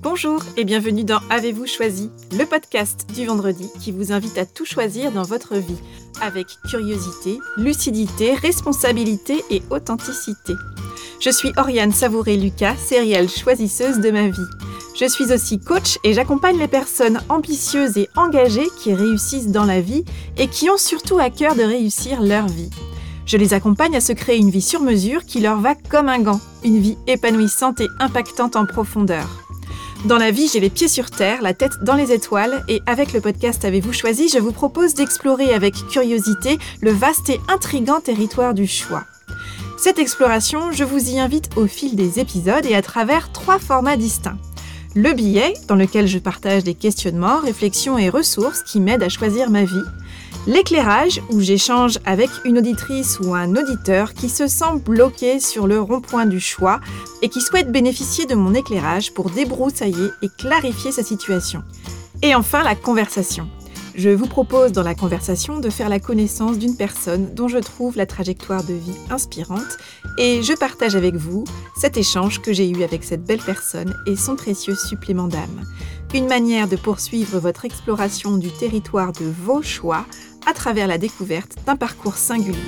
Bonjour et bienvenue dans Avez-vous choisi, le podcast du vendredi qui vous invite à tout choisir dans votre vie, avec curiosité, lucidité, responsabilité et authenticité. Je suis Oriane Savouré-Lucas, sérielle choisisseuse de ma vie. Je suis aussi coach et j'accompagne les personnes ambitieuses et engagées qui réussissent dans la vie et qui ont surtout à cœur de réussir leur vie. Je les accompagne à se créer une vie sur mesure qui leur va comme un gant, une vie épanouissante et impactante en profondeur. Dans la vie, j'ai les pieds sur terre, la tête dans les étoiles, et avec le podcast Avez-vous choisi, je vous propose d'explorer avec curiosité le vaste et intrigant territoire du choix. Cette exploration, je vous y invite au fil des épisodes et à travers trois formats distincts. Le billet, dans lequel je partage des questionnements, réflexions et ressources qui m'aident à choisir ma vie. L'éclairage, où j'échange avec une auditrice ou un auditeur qui se sent bloqué sur le rond-point du choix et qui souhaite bénéficier de mon éclairage pour débroussailler et clarifier sa situation. Et enfin, la conversation. Je vous propose dans la conversation de faire la connaissance d'une personne dont je trouve la trajectoire de vie inspirante et je partage avec vous cet échange que j'ai eu avec cette belle personne et son précieux supplément d'âme. Une manière de poursuivre votre exploration du territoire de vos choix à travers la découverte d'un parcours singulier.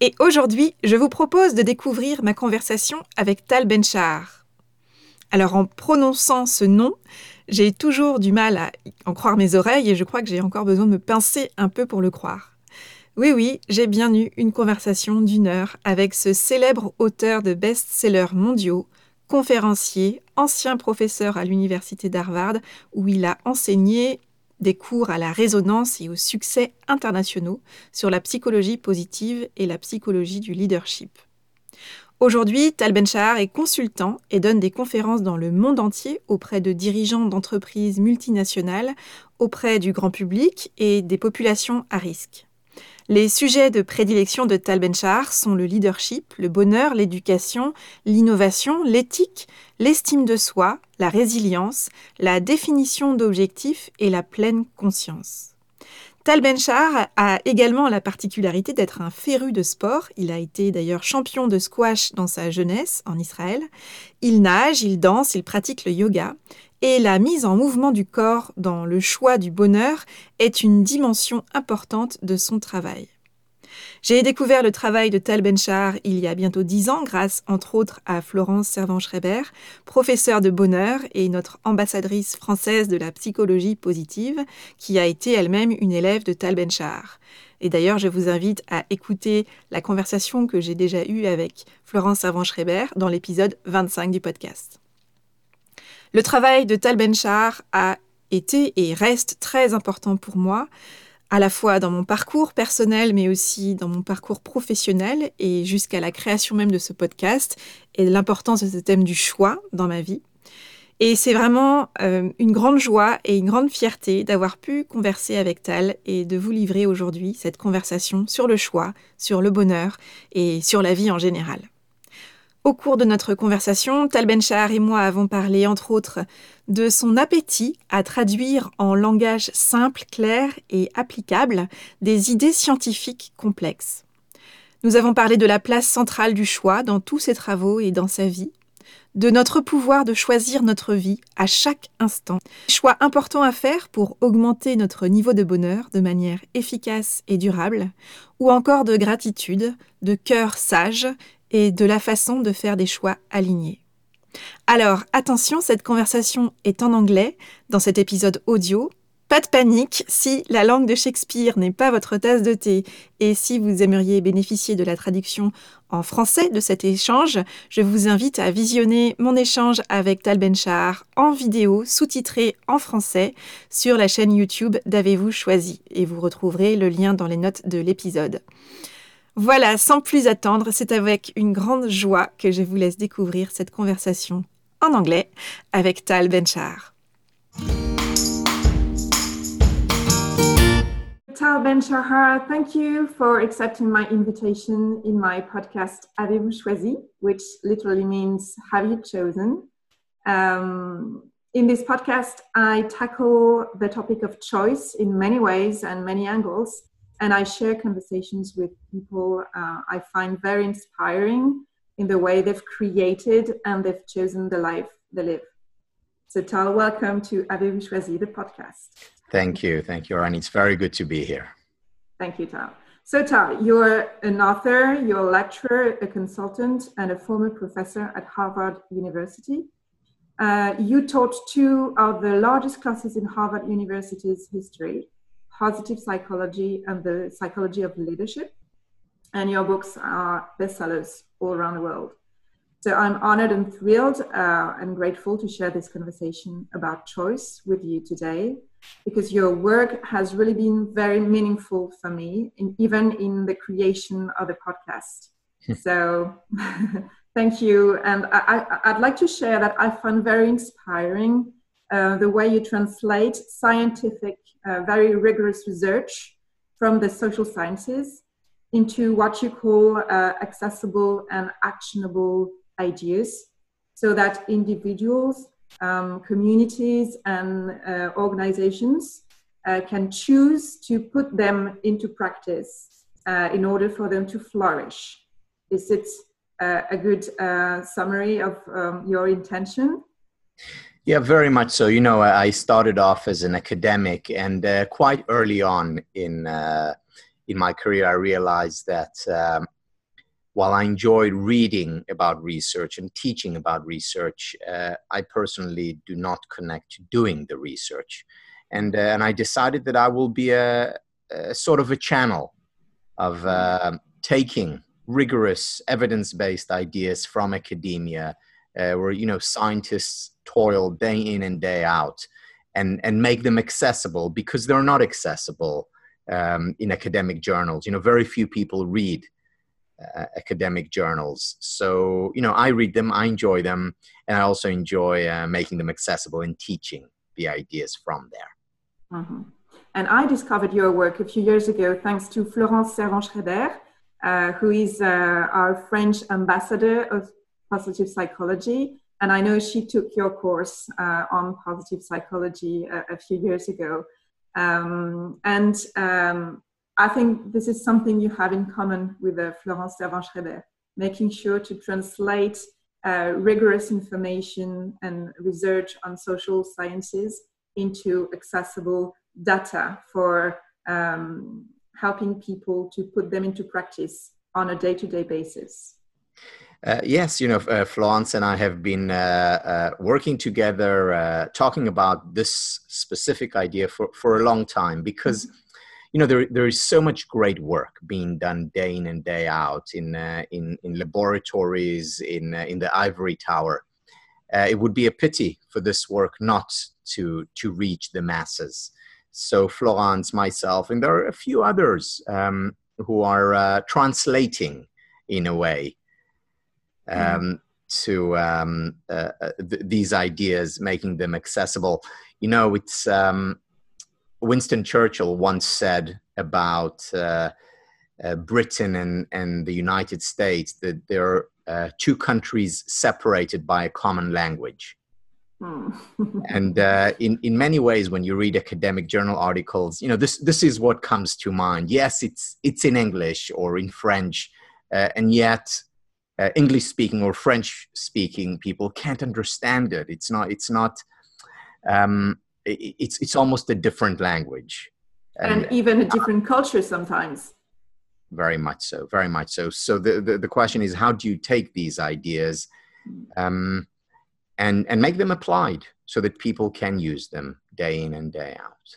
Et aujourd'hui, je vous propose de découvrir ma conversation avec Tal Benchar. Alors en prononçant ce nom, j'ai toujours du mal à en croire mes oreilles et je crois que j'ai encore besoin de me pincer un peu pour le croire. Oui, oui, j'ai bien eu une conversation d'une heure avec ce célèbre auteur de best-sellers mondiaux, conférencier, ancien professeur à l'université d'Harvard, où il a enseigné des cours à la résonance et au succès internationaux sur la psychologie positive et la psychologie du leadership. Aujourd'hui, Tal Benchar est consultant et donne des conférences dans le monde entier auprès de dirigeants d'entreprises multinationales, auprès du grand public et des populations à risque. Les sujets de prédilection de Tal Benchar sont le leadership, le bonheur, l'éducation, l'innovation, l'éthique, l'estime de soi, la résilience, la définition d'objectifs et la pleine conscience. Tal Benchar a également la particularité d'être un féru de sport. Il a été d'ailleurs champion de squash dans sa jeunesse en Israël. Il nage, il danse, il pratique le yoga et la mise en mouvement du corps dans le choix du bonheur est une dimension importante de son travail. J'ai découvert le travail de Tal Benchar il y a bientôt dix ans grâce entre autres à Florence Servan-Schreiber, professeure de bonheur et notre ambassadrice française de la psychologie positive, qui a été elle-même une élève de Tal Benchar. Et d'ailleurs, je vous invite à écouter la conversation que j'ai déjà eue avec Florence Servan-Schreiber dans l'épisode 25 du podcast. Le travail de Tal Benchar a été et reste très important pour moi, à la fois dans mon parcours personnel, mais aussi dans mon parcours professionnel et jusqu'à la création même de ce podcast et l'importance de ce thème du choix dans ma vie. Et c'est vraiment euh, une grande joie et une grande fierté d'avoir pu converser avec Tal et de vous livrer aujourd'hui cette conversation sur le choix, sur le bonheur et sur la vie en général. Au cours de notre conversation, Tal Benchar et moi avons parlé, entre autres, de son appétit à traduire en langage simple, clair et applicable des idées scientifiques complexes. Nous avons parlé de la place centrale du choix dans tous ses travaux et dans sa vie, de notre pouvoir de choisir notre vie à chaque instant, choix importants à faire pour augmenter notre niveau de bonheur de manière efficace et durable, ou encore de gratitude, de cœur sage et de la façon de faire des choix alignés. Alors, attention, cette conversation est en anglais dans cet épisode audio. Pas de panique, si la langue de Shakespeare n'est pas votre tasse de thé et si vous aimeriez bénéficier de la traduction en français de cet échange, je vous invite à visionner mon échange avec Tal Benchar en vidéo sous-titré en français sur la chaîne YouTube d'Avez-vous choisi et vous retrouverez le lien dans les notes de l'épisode. Voilà, sans plus attendre, c'est avec une grande joie que je vous laisse découvrir cette conversation en anglais avec Tal Benchar. Tal Benchar, thank you for accepting my invitation in my podcast Avez-vous choisi, which literally means Have you chosen? Um, in this podcast, I tackle the topic of choice in many ways and many angles. And I share conversations with people uh, I find very inspiring in the way they've created and they've chosen the life they live. So, Tal, welcome to Avez-vous choisi, the podcast. Thank you. Thank you, Rani. It's very good to be here. Thank you, Tal. So, Tal, you're an author, you're a lecturer, a consultant, and a former professor at Harvard University. Uh, you taught two of the largest classes in Harvard University's history positive psychology and the psychology of leadership. And your books are bestsellers all around the world. So I'm honored and thrilled uh, and grateful to share this conversation about choice with you today because your work has really been very meaningful for me, in, even in the creation of the podcast. Hmm. so thank you. And I, would like to share that I find very inspiring uh, the way you translate scientific, uh, very rigorous research from the social sciences into what you call uh, accessible and actionable ideas so that individuals, um, communities, and uh, organizations uh, can choose to put them into practice in order for them to flourish. Is it a good summary of um, your intention? Yeah, very much so. You know, I started off as an academic, and uh, quite early on in in my career, I realized that um, while I enjoyed reading about research and teaching about research, uh, I personally do not connect to doing the research. And, uh, and I decided that I will be a, a sort of a channel of uh, taking rigorous evidence-based ideas from academia uh, where you know scientists toil day in and day out and, and make them accessible because they're not accessible um, in academic journals. You know, very few people read uh, academic journals. So, you know, I read them, I enjoy them, and I also enjoy uh, making them accessible and teaching the ideas from there. Mm-hmm. And I discovered your work a few years ago thanks to Florence Servan-Schreiber, uh, who is uh, our French ambassador of positive psychology. And I know she took your course uh, on positive psychology a, a few years ago. Um, and um, I think this is something you have in common with uh, Florence Servan-Schreiber, making sure to translate uh, rigorous information and research on social sciences into accessible data for um, helping people to put them into practice on a day-to-day basis. Uh, yes, you know, uh, Florence and I have been uh, uh working together, uh, talking about this specific idea for, for a long time because mm-hmm. you know there, there is so much great work being done day in and day out in uh, in, in laboratories in uh, in the ivory tower. Uh, it would be a pity for this work not to to reach the masses. So florence myself and there are a few others um, who are uh, translating in a way um, mm. to um, uh, uh, th- these ideas making them accessible you know it's um, Winston Churchill once said about uh, uh, Britain and, and the United States that there are uh, two countries separated by a common language. Hmm. and uh, in, in many ways, when you read academic journal articles, you know, this, this is what comes to mind. Yes, it's, it's in English or in French, uh, and yet uh, English speaking or French speaking people can't understand it. It's not, it's not, um, it's it's almost a different language and, and even a different culture sometimes very much so very much so so the, the, the question is how do you take these ideas um, and and make them applied so that people can use them day in and day out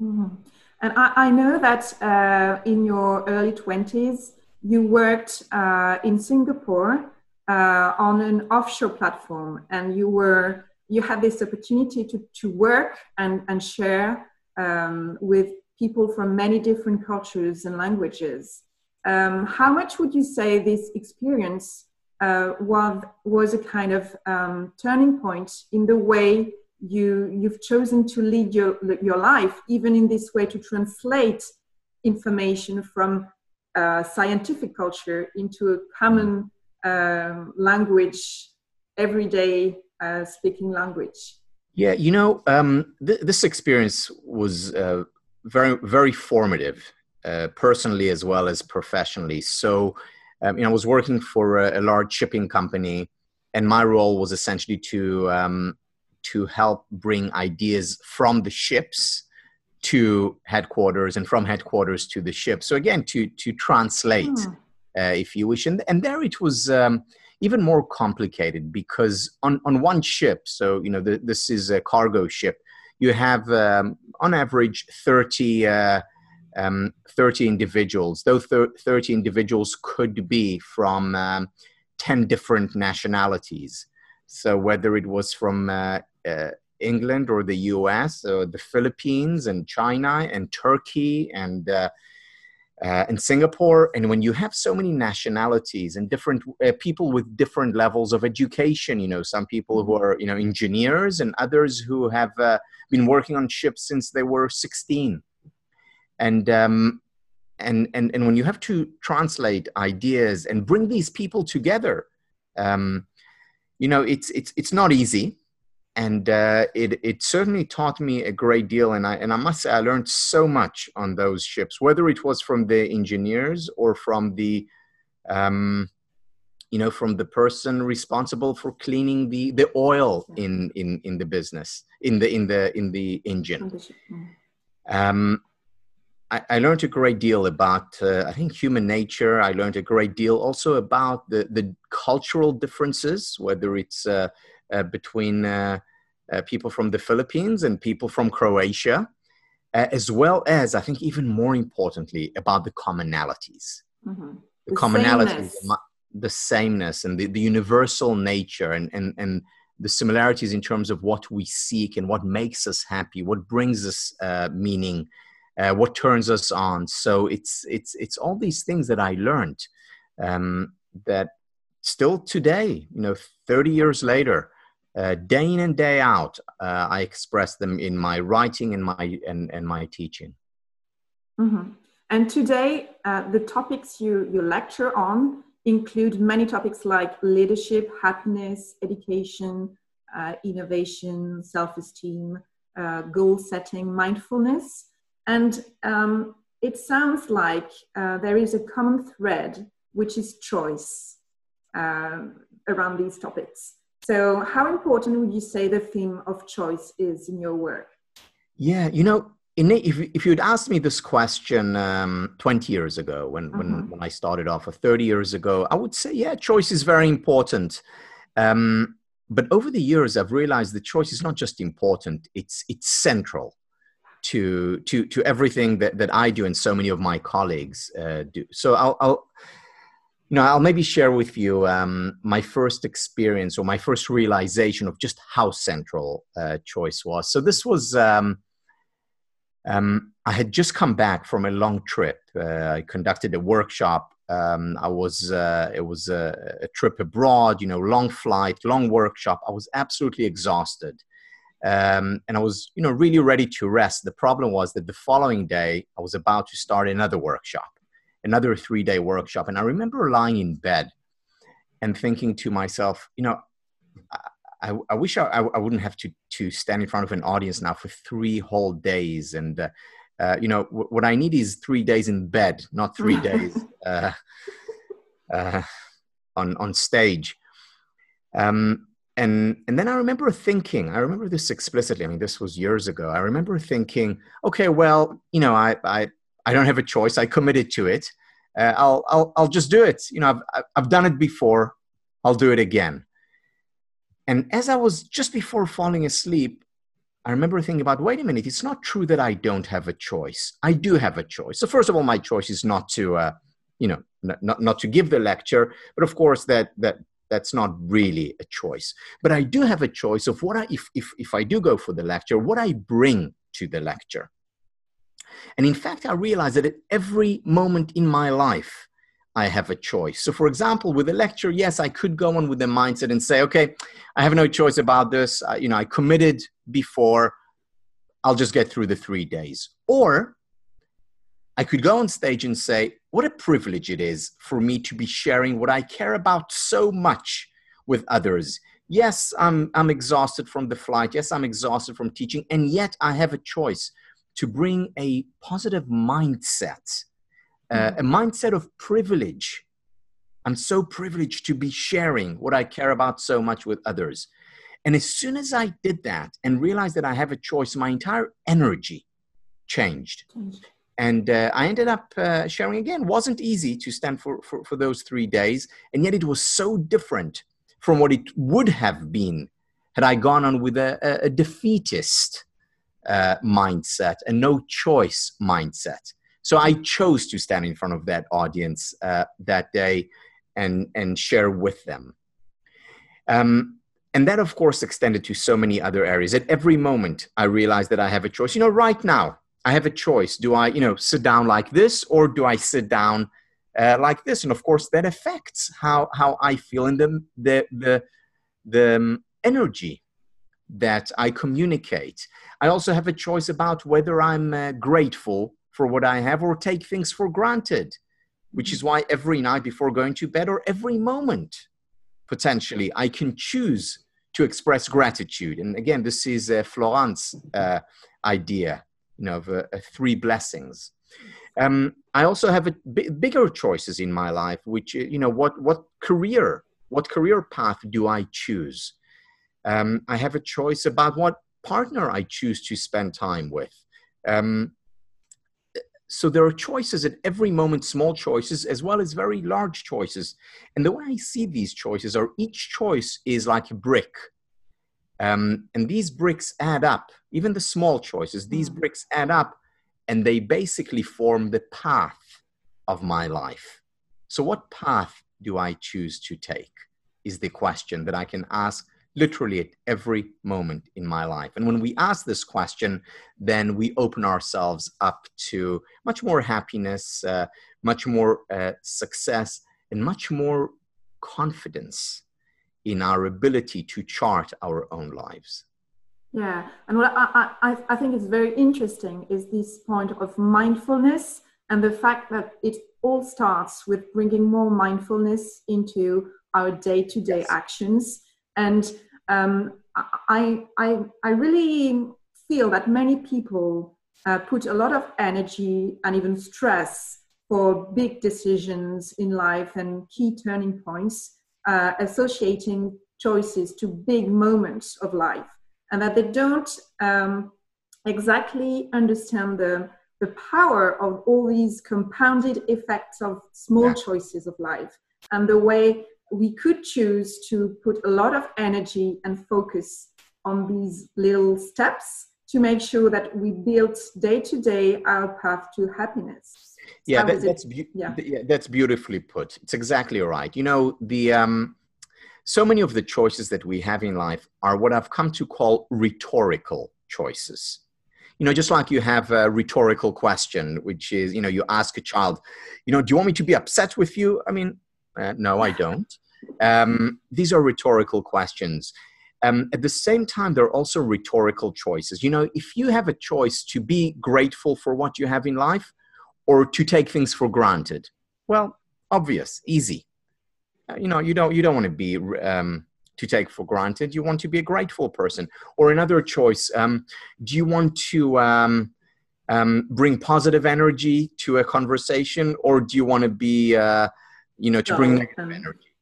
mm-hmm. and I, I, know that uh, in your early 20s you worked uh, in singapore uh, on an offshore platform and you were you had this opportunity to, to work and, and share um, with people from many different cultures and languages. Um, how much would you say this experience uh, was, was a kind of um, turning point in the way you, you've chosen to lead your, your life, even in this way to translate information from uh, scientific culture into a common um, language, everyday uh, speaking language? Yeah, you know, um, th- this experience was uh, very, very formative, uh, personally as well as professionally. So, um, you know, I was working for a, a large shipping company, and my role was essentially to um, to help bring ideas from the ships to headquarters and from headquarters to the ship. So again, to to translate, mm. uh, if you wish, and and there it was um, even more complicated because on on one ship, so you know the, this is a cargo ship, you have um, on average thirty. Uh, um, 30 individuals. Those 30 individuals could be from um, 10 different nationalities. So whether it was from uh, uh, England or the US or the Philippines and China and Turkey and uh, uh, and Singapore. And when you have so many nationalities and different uh, people with different levels of education, you know, some people who are, you know, engineers and others who have uh, been working on ships since they were 16. And, um, and, and, and when you have to translate ideas and bring these people together, um, you know, it's, it's, it's not easy and uh, it it certainly taught me a great deal and I and I must say I learned so much on those ships whether it was from the engineers or from the um, you know from the person responsible for cleaning the the oil in in in the business in the in the in the engine. Um, I, I learned a great deal about uh, I think human nature. I learned a great deal also about the the cultural differences whether it's uh, uh, between uh, uh, people from the Philippines and people from Croatia, as well as, I think, even more importantly, about the commonalities. Mm-hmm. The, the, commonalities, sameness. the sameness, and the, the universal nature, and, and, and the similarities in terms of what we seek and what makes us happy, what brings us uh, meaning, uh, what turns us on. So it's it's it's all these things that I learned um, that still today, you know, thirty years later, uh, day in and day out, uh, I express them in my writing and my and, and my teaching. Mm-hmm. And today, uh, the topics you you lecture on include many topics like leadership, happiness, education, uh, innovation, self-esteem, uh, goal setting, mindfulness, and um, it sounds like uh, there is a common thread, which is choice around these topics. So, how important would you say the theme of choice is in your work? Yeah, you know, if, if you'd asked me this question um, 20 years ago, when, when, mm-hmm. when I started off, or 30 years ago, I would say, yeah, choice is very important. Um, but over the years, I've realized that choice is not just important, it's, it's central to, to, to everything that, that I do and so many of my colleagues uh, do. So I'll, I'll you know, I'll maybe share with you um, my first experience or my first realization of just how central uh, choice was. So this was, um, um, I had just come back from a long trip. Uh, I conducted a workshop. Um, I was, uh, it was a, a, trip abroad, you know, long flight, long workshop. I was absolutely exhausted. Um, and I was, you know, really ready to rest. The problem was that the following day, I was about to start another workshop another three day workshop. And I remember lying in bed and thinking to myself, you know, I, I wish I, I, wouldn't have to, to stand in front of an audience now for three whole days. And, uh, uh, you know, w- what I need is three days in bed, not three days uh, uh, on, on stage. Um, and and then I remember thinking, I remember this explicitly. I mean, this was years ago. I remember thinking, okay, well, you know, I I I don't have a choice. I committed to it. Uh, I'll, I'll, I'll just do it. You know, I've, I've done it before. I'll do it again. And as I was just before falling asleep, I remember thinking about, wait a minute, it's not true that I don't have a choice. I do have a choice. So first of all, my choice is not to, uh, you know, not, not to give the lecture, but of course that, that, that's not really a choice. But I do have a choice of what I, if, if, if I do go for the lecture, what I bring to the lecture. And in fact, I realized that at every moment in my life, I have a choice. So, for example, with a lecture, yes, I could go on with the mindset and say, okay, I have no choice about this. You know, I committed before. I'll just get through the three days. Or I could go on stage and say, what a privilege it is for me to be sharing what I care about so much with others. Yes, I'm, I'm exhausted from the flight. Yes, I'm exhausted from teaching. And yet I have a choice to bring a positive mindset, uh, mm-hmm. a mindset of privilege I'm so privileged to be sharing what I care about so much with others. And as soon as I did that and realized that I have a choice, my entire energy changed. And uh, I ended up uh, sharing again. wasn't easy to stand for, for, for those three days. And yet it was so different from what it would have been had I gone on with a, a, a defeatist uh, mindset, a no choice mindset. So I chose to stand in front of that audience uh, that day and, and share with them. Um, and that, of course, extended to so many other areas. At every moment, I realized that I have a choice. You know, right now, I have a choice. Do I, you know, sit down like this or do I sit down uh, like this? And of course, that affects how, how I feel and the, the, the, the um, energy that I communicate. I also have a choice about whether I'm uh, grateful for what I have or take things for granted, which is why every night before going to bed or every moment, potentially, I can choose to express gratitude. And again, this is uh, uh, idea, you know, of uh three blessings. Um, I also have a b- bigger choices in my life, which uh, you know, what what career, what career path do I choose? Um, I have a choice about what partner I choose to spend time with. Um, so there are choices at every moment, small choices as well as very large choices. And the way I see these choices are each choice is like a brick. Um, and these bricks add up, even the small choices, these mm. bricks add up and they basically form the path of my life. So, what path do I choose to take? Is the question that I can ask literally at every moment in my life. And when we ask this question, then we open ourselves up to much more happiness, uh, much more uh, success, and much more confidence in our ability to chart our own lives. Yeah, and what I, I, I think is very interesting is this point of mindfulness and the fact that it all starts with bringing more mindfulness into our day to day actions and um, I, I, I really feel that many people uh, put a lot of energy and even stress for big decisions in life and key turning points, uh, associating choices to big moments of life, and that they don't um, exactly understand the, the power of all these compounded effects of small yeah. choices of life and the way we could choose to put a lot of energy and focus on these little steps to make sure that we build day to day our path to happiness. Yeah, that, that's be- yeah. yeah. that's beautifully put. It's exactly right. You know, the um, so many of the choices that we have in life are what I've come to call rhetorical choices. You know, just like you have a rhetorical question, which is, you know, you ask a child, you know, do you want me to be upset with you? I mean, uh, no, I don't. Um, these are rhetorical questions. Um, at the same time, they're also rhetorical choices. You know, if you have a choice to be grateful for what you have in life or to take things for granted, well, obvious, easy. Uh, you know, you don't you don't want to be um, to take for granted. You want to be a grateful person. Or another choice: um, Do you want to um, um, bring positive energy to a conversation, or do you want to be, uh, you know, to bring negative energy?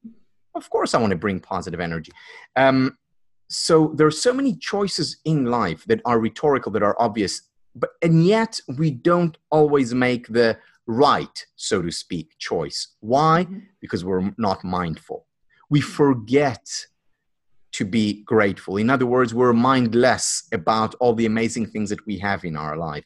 of course i want to bring positive energy. Um, so there are so many choices in life that are rhetorical that are obvious but and yet we don't always make the right so to speak choice. Why? Mm-hmm. because we're not mindful. We forget to be grateful. In other words we're mindless about all the amazing things that we have in our life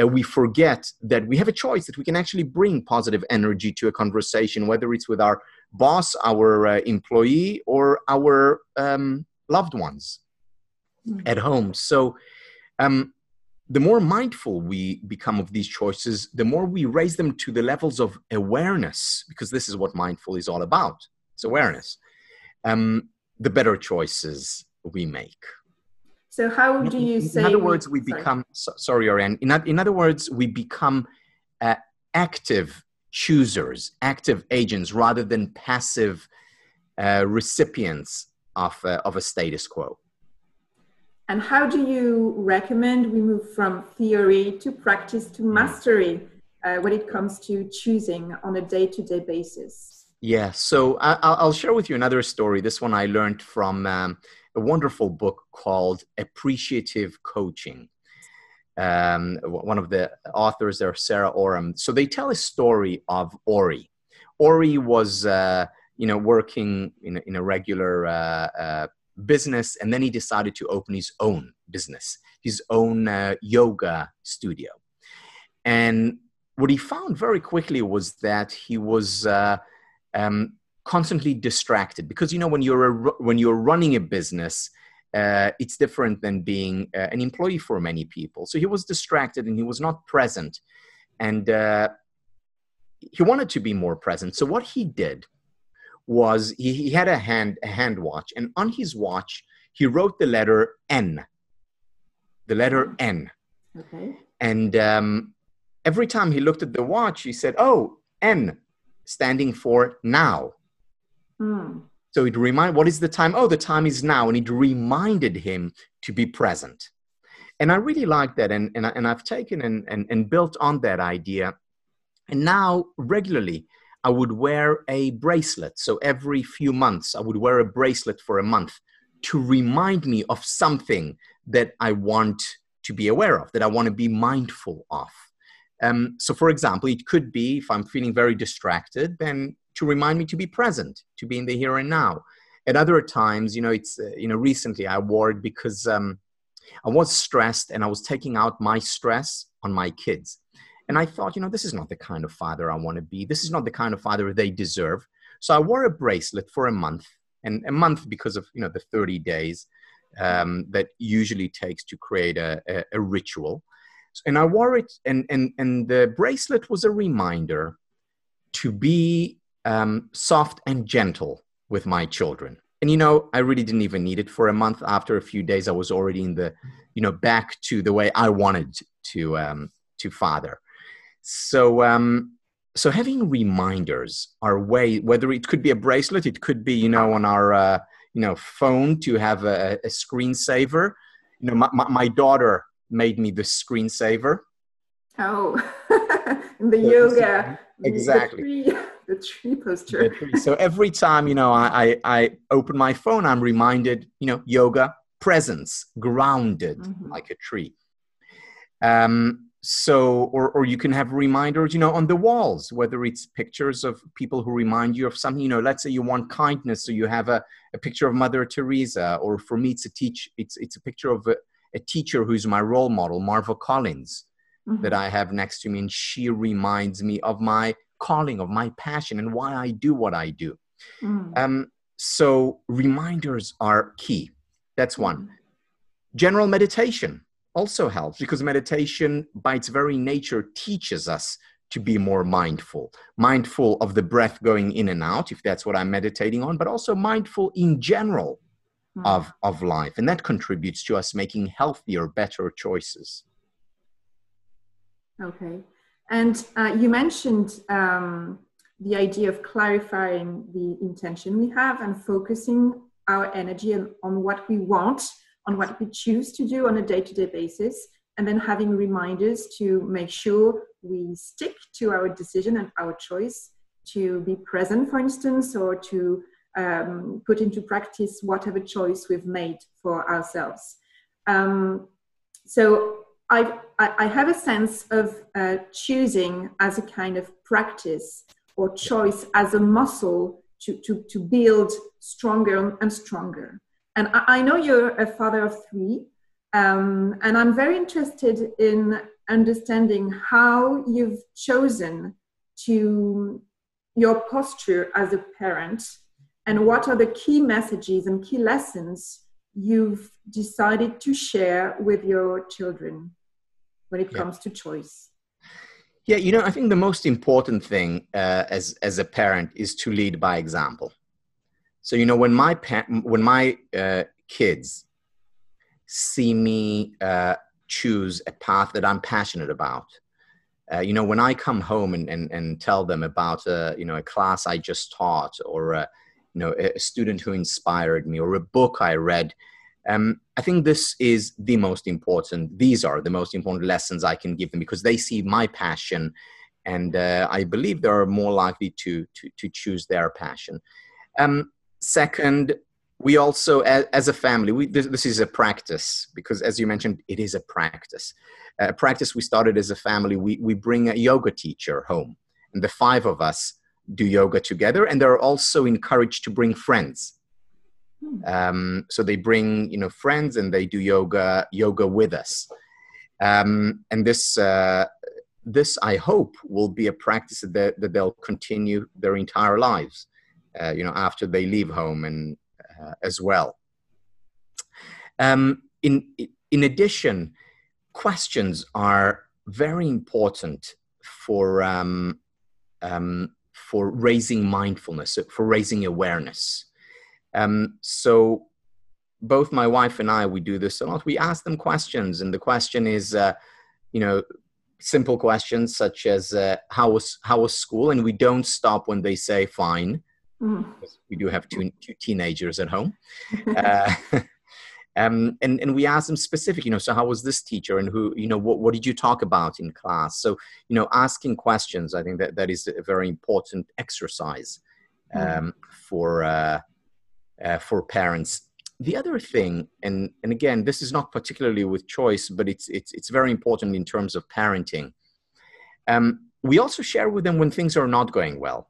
uh, we forget that we have a choice that we can actually bring positive energy to a conversation whether it's with our boss, our uh, employee, or our um, loved ones mm-hmm. at home. So, um, the more mindful we become of these choices, the more we raise them to the levels of awareness, because this is what mindful is all about. It's awareness. Um, the better choices we make. So, how do you say? In other words, we, we become. So, sorry, Oriane. In, in other words, we become uh, active choosers, active agents, rather than passive uh, recipients of, uh, of a status quo. And how do you recommend we move from theory to practice to mastery uh, when it comes to choosing on a day to day basis? Yeah, so I, will share with you another story. This one I learned from um, a wonderful book called Appreciative Coaching. Um, one of the authors there, Sara Orem. So they tell a story of Ori. Ori was, uh, you know, working in, in a regular uh, uh, business, and then he decided to open his own business, his own uh, yoga studio. And what he found very quickly was that he was uh, um, constantly distracted. Because you know when you're a, when you're running a business uh, it's different than being uh, an employee for many people. So he was distracted and he was not present. And uh, he wanted to be more present. So what he did was he, he had a hand a hand watch. And on his watch he wrote the letter n. The letter n. Okay. And um, every time he looked at the watch he said oh n standing for now Mm. So it remind what is the time? Oh, the time is now, and it reminded him to be present. And I really like that, and and, I, and I've taken and, and and built on that idea. And now regularly, I would wear a bracelet. So every few months, I would wear a bracelet for a month to remind me of something that I want to be aware of, that I want to be mindful of. Um, so, for example, it could be if I'm feeling very distracted, then to remind me to be present, to be in the here and now. At other times, you know, it's, uh, you know, recently I wore it because um, I was stressed and I was taking out my stress on my kids. And I thought, you know, this is not the kind of father I want to be. This is not the kind of father they deserve. So I wore a bracelet for a month, and a month because of, you know, the 30 days um, that usually takes to create a, a, a ritual. And I wore it, and, and, and the bracelet was a reminder to be um, soft and gentle with my children. And you know, I really didn't even need it for a month. After a few days, I was already in the, you know, back to the way I wanted to um, to father. So um, so having reminders are way whether it could be a bracelet, it could be you know on our uh, you know phone to have a, a screensaver. You know, my, my, my daughter made me the screensaver. Oh, the yoga. Exactly. The the tree poster. so every time, you know, I, I, I, open my phone, I'm reminded, you know, yoga, presence, grounded mm-hmm. like a tree. Um, so, or, or you can have reminders, you know, on the walls, whether it's pictures of people who remind you of something, you know, let's say you want kindness. So you have a, a picture of Mother Teresa, or for me, it's a teach, it's, it's a picture of a, a teacher who's my role model, Marva Collins. Mm-hmm. that I have next to me, and she reminds me of my calling, of my passion, and why I do what I do. Mm. Um, so reminders are key. That's one. Mm. General meditation also helps because meditation, by its very nature, teaches us to be more mindful, mindful of the breath going in and out, if that's what I'm meditating on, but also mindful in general mm. of, of life. And that contributes to us making healthier, better choices. Okay. And uh, you mentioned um, the idea of clarifying the intention we have and focusing our energy on, on what we want, on what we choose to do on a day to day basis, and then having reminders to make sure we stick to our decision and our choice to be present, for instance, or to um, put into practice whatever choice we've made for ourselves. Um, so I, I have a sense of uh, choosing as a kind of practice or choice as a muscle to, to, to build stronger and stronger. And I, I know you're a father of three, um, and I'm very interested in understanding how you've chosen to your posture as a parent and what are the key messages and key lessons you've decided to share with your children when it yeah. comes to choice? Yeah, you know, I think the most important thing uh, as as a parent is to lead by example. So you know, when my pa- when my uh, kids see me uh, choose a path that I'm passionate about, uh, you know, when I come home and, and, and tell them about a, you know, a class I just taught or, a, you know, a student who inspired me or a book I read, um, I think this is the most important. These are the most important lessons I can give them because they see my passion and uh, I believe they are more likely to to, to choose their passion. Um, second, we also, as, as a family, we, this, this, is a practice because, as you mentioned, it is a practice. A practice we started as a family. We we bring a yoga teacher home, and the five of us do yoga together, and they're also encouraged to bring friends. Hmm. Um, so they bring you know friends, and they do yoga yoga with us. Um, and this uh, this I hope will be a practice that, that they'll continue their entire lives. Uh, you know, after they leave home and uh, as well. Um, in in addition, questions are very important for um, um, for raising mindfulness, for raising awareness. Um, so, both my wife and I, we do this a lot. We ask them questions, and the question is, uh, you know, simple questions such as uh, how was how was school, and we don't stop when they say fine. Mm. We do have two, two teenagers at home. uh, um, and, and we ask them specific, you know, so how was this teacher and who, you know, what, what did you talk about in class? So, you know, asking questions, I think that that is a very important exercise mm. um, mm. for, uh, for parents. The other thing, and, and again, this is not particularly with choice, but it's, it's, it's very important in terms of parenting. Um, we also share with them when things are not going well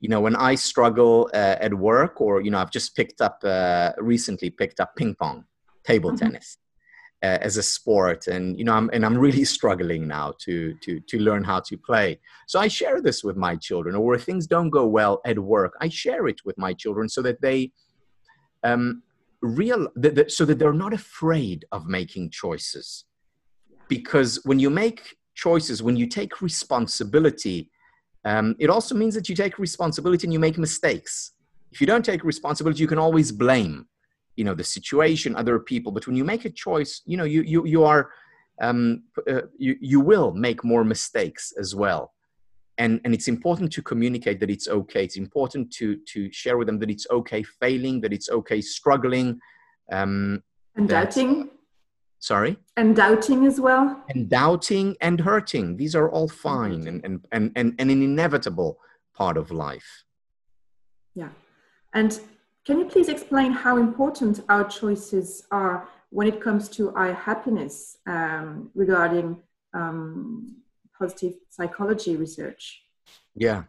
you know when i struggle uh, at work or you know i've just picked up uh, recently picked up ping pong table mm-hmm. tennis uh, as a sport and you know i'm and i'm really struggling now to to to learn how to play so i share this with my children or where things don't go well at work i share it with my children so that they um real so that they're not afraid of making choices because when you make choices when you take responsibility um, it also means that you take responsibility and you make mistakes. If you don't take responsibility, you can always blame, you know, the situation, other people. But when you make a choice, you know, you you you are, um, uh, you you will make more mistakes as well. And, and it's important to communicate that it's okay. It's important to to share with them that it's okay failing, that it's okay struggling, um, and doubting? Sorry? And doubting as well? And doubting and hurting. These are all fine and and and, and, and an inevitable part of life. Yeah. And can you please explain how important our choices are when it comes to our happiness um, regarding um, positive psychology research yeah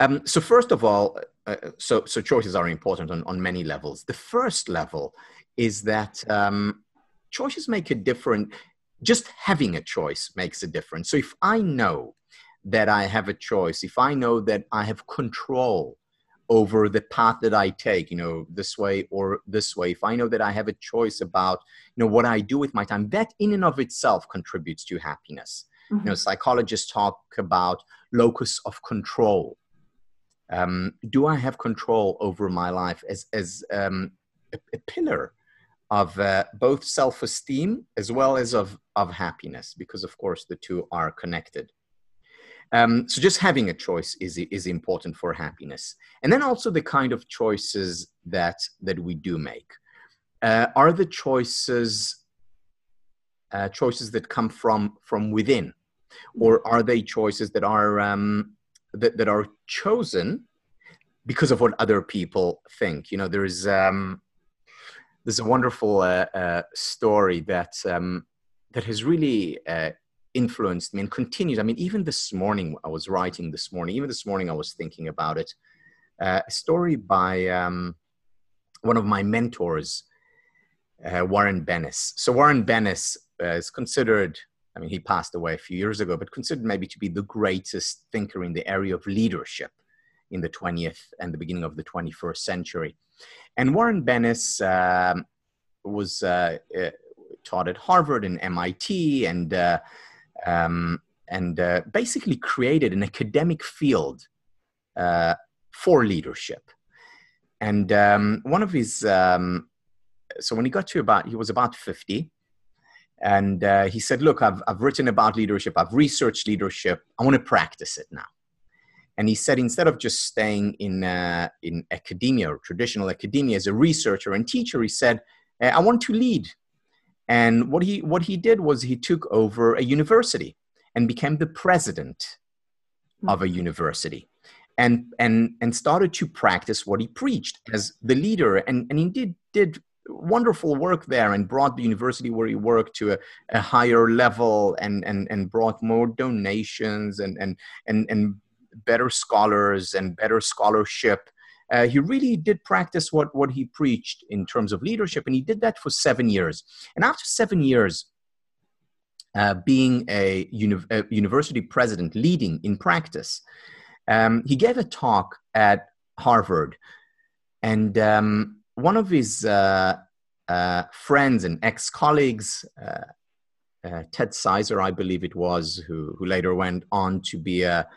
um, so first of all uh, so so choices are important on, on many levels the first level is that um, choices make a difference. Just having a choice makes a difference. So if I know that I have a choice, if I know that I have control over the path that I take, you know, this way or this way, if I know that I have a choice about, you know, what I do with my time, that in and of itself contributes to happiness. Mm-hmm. You know, mm-hmm. psychologists talk about locus of control. Um, do I have control over my life as as um, a, a pillar of uh, both self-esteem as well as of, of happiness because of course the two are connected um, so just having a choice is, is important for happiness and then also the kind of choices that that we do make uh, are the choices uh, choices that come from from within or are they choices that are um, that, that are chosen because of what other people think you know there's um, there's a wonderful uh, uh, story that um, that has really uh, influenced me and continues. I mean, even this morning, I was writing this morning. Even this morning, I was thinking about it. Uh, a story by um, one of my mentors, uh, Warren Bennis. So Warren Bennis is considered. I mean, he passed away a few years ago, but considered maybe to be the greatest thinker in the area of leadership in the 20th and the beginning of the 21st century. And Warren Bennis um, was uh, uh, taught at Harvard and MIT and, uh, um, and uh, basically created an academic field uh, for leadership. And um, one of his, um, so when he got to about, he was about 50, and uh, he said, Look, I've, I've written about leadership, I've researched leadership, I want to practice it now. And he said instead of just staying in, uh, in academia or traditional academia as a researcher and teacher, he said, uh, I want to lead. And what he, what he did was he took over a university and became the president mm-hmm. of a university and and and started to practice what he preached as the leader and and he did did wonderful work there and brought the university where he worked to a, a higher level and and and brought more donations and and and and better scholars and better scholarship. Uh, he really did practice what what he preached in terms of leadership and he did that for seven years. And after seven years uh, being a, uni- a, university president leading in practice um, he gave a talk at harvard. And um, one of his uh, uh, friends and ex-colleagues, uh, uh, Ted Sizer, I believe it was, who, who later went on to be a,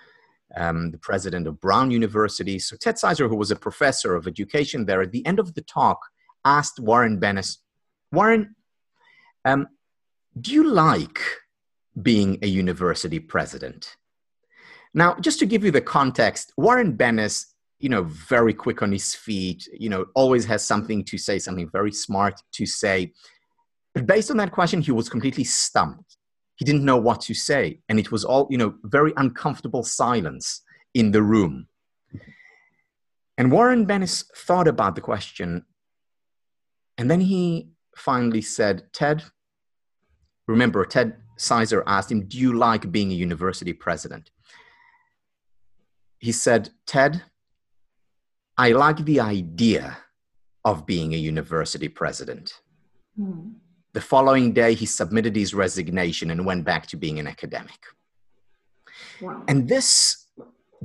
um, the president of Brown University. So Ted Sizer, who was a professor of education there, at the end of the talk, asked Warren Bennis, Warren, um, do you like being a university president? Now, just to give you the context, Warren Bennis you know, very quick on his feet, you know, always has something to say, something very smart to say. But based on that question, he was completely stumped. He didn't know what to say. And it was all, you know, very uncomfortable silence in the room. And Warren Bennis thought about the question. And then he finally said, Ted, remember, Ted Sizer asked him, Do you like being a university president? He said, Ted, I like the idea of being a university president. Mm. The following day, he submitted his resignation and went back to being an academic. Wow. And this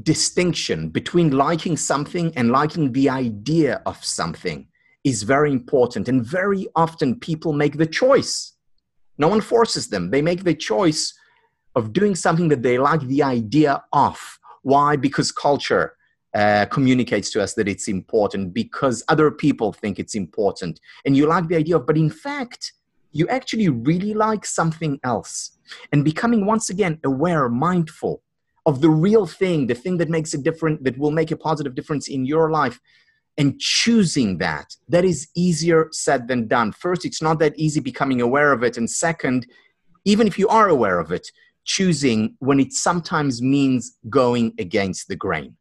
distinction between liking something and liking the idea of something is very important. And very often, people make the choice. No one forces them, they make the choice of doing something that they like the idea of. Why? Because culture, uh, communicates to us that it's important because other people think it's important. And you like the idea of but in fact you actually really like something else. And becoming once again aware mindful of the real thing the thing that makes a difference that will make a positive difference in your life and choosing that that is easier said than done. First it's not that easy becoming aware of it. And second even if you are aware of it choosing when it sometimes means going against the grain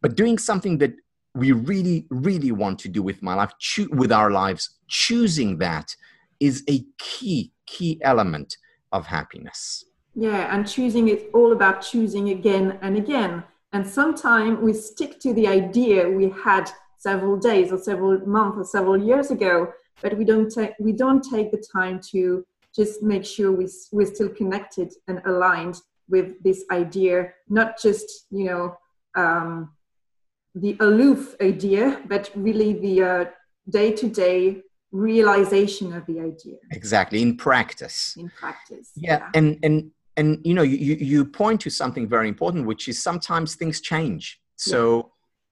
but doing something that we really, really want to do with my life, cho- with our lives, choosing that is a key, key element of happiness. Yeah, and choosing is all about choosing again and again. And sometimes we stick to the idea we had several days or several months or several years ago, but we don't take we don't take the time to just make sure we we're still connected and aligned with this idea, not just you know um, the aloof idea, but really the day to day realization of the idea. Exactly, in practice. In practice. Yeah, yeah. and and and you know you you point to something very important, which is sometimes things change. So. Yeah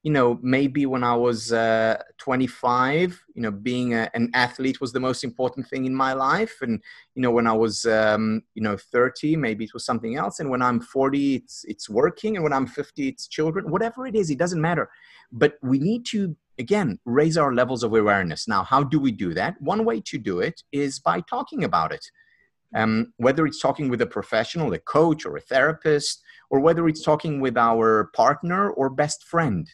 you know maybe when i was uh, 25 you know being a, an athlete was the most important thing in my life. And you know when i was um, you know 30 maybe it was something else. And when i'm 40 it's it's working. And when i'm 50 it's children. Whatever it is it doesn't matter. But we need to again raise our levels of awareness. Now how do we do that? One way to do it is by talking about it. Um, whether it's talking with a professional a coach or a therapist or whether it's talking with our partner or best friend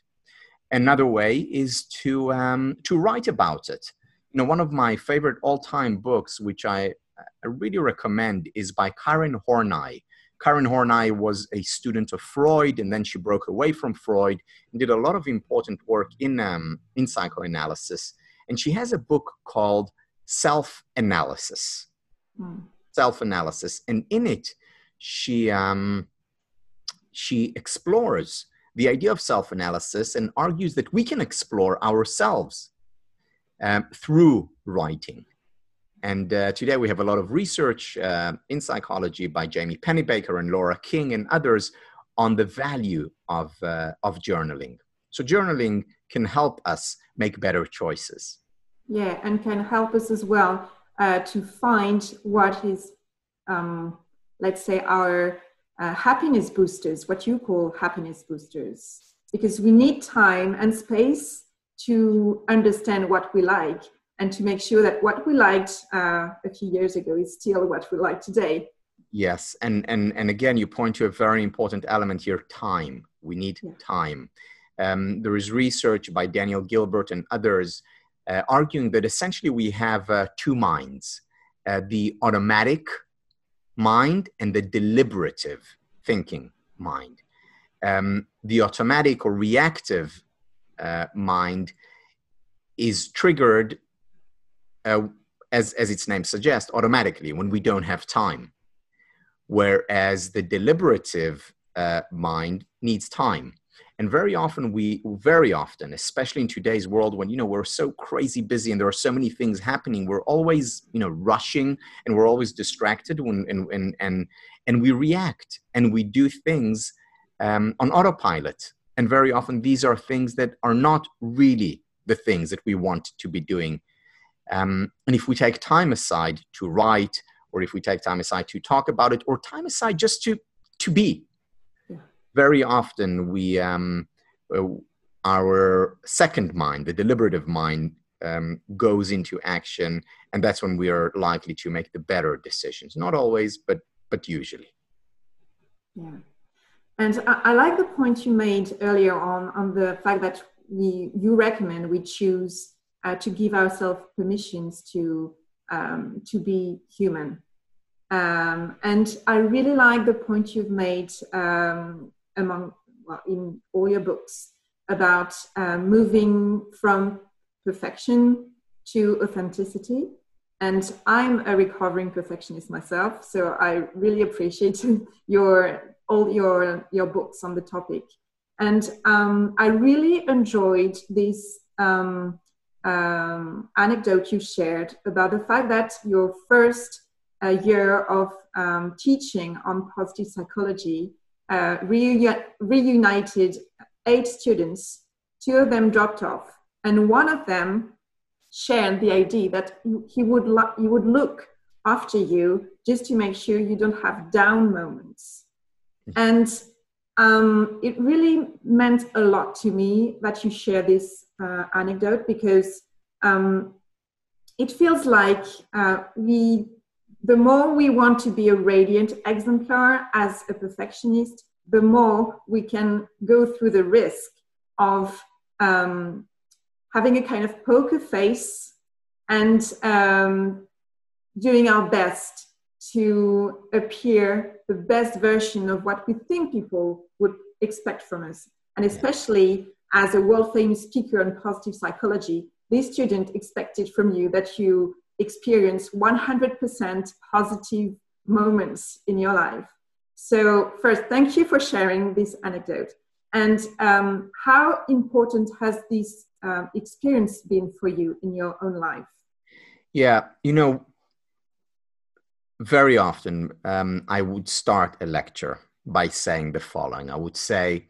Another way is to um, to write about it. You know, one of my favorite all-time books, which I, I really recommend, is by Karen Horney. Karen Horney was a student of Freud, and then she broke away from Freud and did a lot of important work in um, in psychoanalysis. And she has a book called Self Analysis. Hmm. Self Analysis, and in it, she um, she explores the idea of self analysis and argues that we can explore ourselves um, through writing. And uh, today we have a lot of research uh, in psychology by Jamie Pennebaker and Laura King and others on the value of, uh, of journaling. So, journaling can help us make better choices. Yeah, and can help us as well uh, to find what is, um, let's say, our uh, happiness boosters, what you call happiness boosters, because we need time and space to understand what we like and to make sure that what we liked uh, a few years ago is still what we like today. Yes, and and and again, you point to a very important element here: time. We need yeah. time. Um, there is research by Daniel Gilbert and others uh, arguing that essentially we have uh, two minds: uh, the automatic mind and the deliberative thinking mind. Um, the automatic or reactive uh, mind is triggered, uh, as, as its name suggests, automatically when we don't have time. Whereas the deliberative uh, mind needs time. And very often, we, very often, especially in today's world when, you know, we're so crazy busy and there are so many things happening, we're always, you know, rushing and we're always distracted when, and, and, and, and we react and we do things um, on autopilot. And very often, these are things that are not really the things that we want to be doing. Um, and if we take time aside to write, or if we take time aside to talk about it, or time aside just to to be. Very often we um, uh, our second mind, the deliberative mind, um, goes into action, and that's when we are likely to make the better decisions. Not always, but but usually. Yeah. And I, I, like the point you made earlier on on the fact that we you recommend we choose uh, to give ourselves permissions to um, to be human. Um, and I really like the point you've made um, among well, in all your books about uh, moving from perfection to authenticity. And I'm a recovering perfectionist myself, so I really appreciate your all your your books on the topic. And um, I really enjoyed this um, um, anecdote you shared about the fact that your first uh, year of um, teaching on positive psychology uh, reuni- reunited eight students. Two of them dropped off, and one of them shared the idea that he would he would look after you just to make sure you don't have down moments. And um, it really meant a lot to me that you share this uh, anecdote because um, it feels like uh, we, the more we want to be a radiant exemplar as a perfectionist, the more we can go through the risk of um, having a kind of poker face and um, doing our best to appear the best version of what we think people would expect from us. And especially as a world famous speaker on positive psychology, this student expected from you that you experience 100% positive moments in your life. So, first, thank you for sharing this anecdote. And um, how important has this um, experience been for you in your own life? Yeah, you know, very often um, I would start a lecture by saying the following I would say,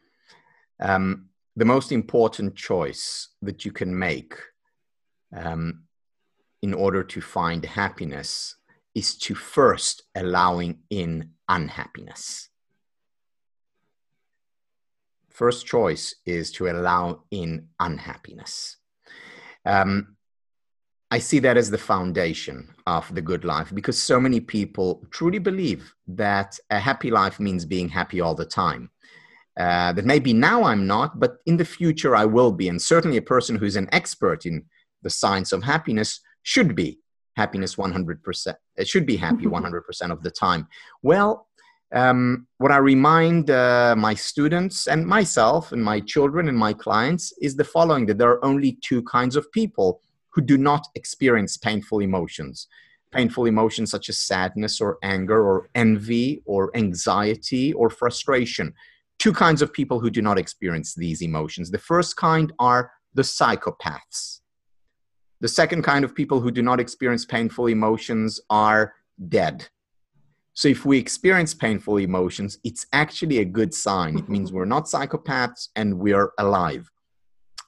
um, the most important choice that you can make um, in order to find happiness is to first allowing in unhappiness. First choice is to allow in unhappiness. Um, I see that as the foundation of the good life because so many people truly believe that a happy life means being happy all the time. Uh, that maybe now I'm not, but in the future I will be. And certainly a person who's an expert in the science of happiness should be happiness 100%. It should be happy 100% of the time. Well, um, what I remind uh, my students and myself and my children and my clients is the following that there are only two kinds of people who do not experience painful emotions. Painful emotions such as sadness or anger or envy or anxiety or frustration. Two kinds of people who do not experience these emotions. The first kind are the psychopaths. The second kind of people who do not experience painful emotions are dead. So if we experience painful emotions, it's actually a good sign. It means we're not psychopaths and we're alive.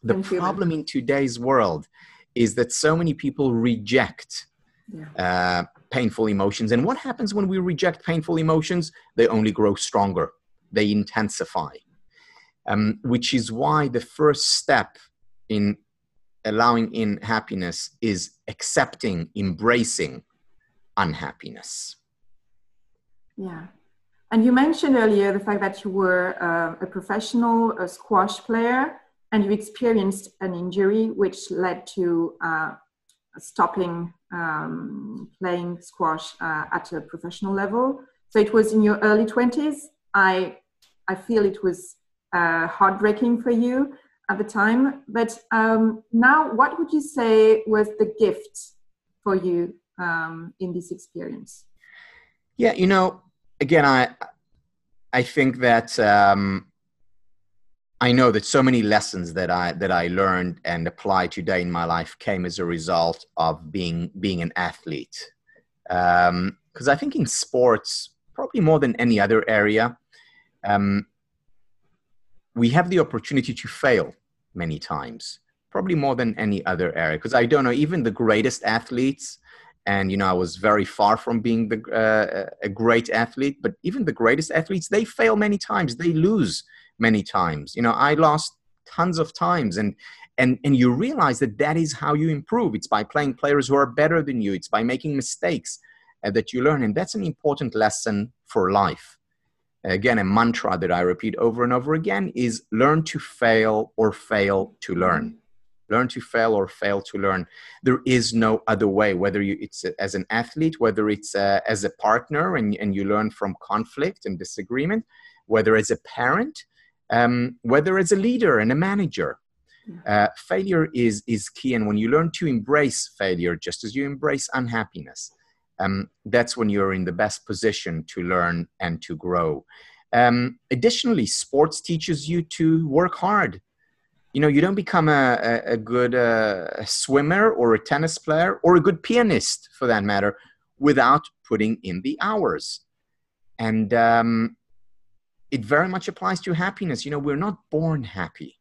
The problem in today's world is that so many people reject yeah. uh, painful emotions. And what happens when we reject painful emotions? They only grow stronger, they intensify. Um, which is why the first step in allowing in happiness is accepting, embracing unhappiness. Yeah. And you mentioned earlier the fact that you were uh, a professional a squash player and you experienced an injury which led to uh, stopping um, playing squash uh, at a professional level. So it was in your early 20s. I, I feel it was uh, heartbreaking for you at the time. But um, now, what would you say was the gift for you um, in this experience? Yeah, you know, again, I I think that um, I know that so many lessons that I that I learned and applied today in my life came as a result of being being an athlete. Because um, I think in sports, probably more than any other area, um, we have the opportunity to fail many times, probably more than any other area. Because I don't know, even the greatest athletes and you know i was very far from being the, uh, a great athlete but even the greatest athletes they fail many times they lose many times. You know i lost tons of times and and and you realize that that is how you improve. It's by playing players who are better than you. It's by making mistakes uh, that you learn and that's an important lesson for life again a mantra that i repeat over and over again is learn to fail or fail to learn. Learn to fail or fail to learn. There is no other way whether you it's a, as an athlete whether it's uh, as a partner and, and you learn from conflict and disagreement whether as a parent um, whether as a leader and a manager. Uh, failure is is key and when you learn to embrace failure just as you embrace unhappiness um, that's when you're in the best position to learn and to grow. Um, additionally sports teaches you to work hard. You know you don't become a, a, a good uh, swimmer or a tennis player or a good pianist for that matter without putting in the hours. And um, it very much applies to happiness. You know we're not born happy.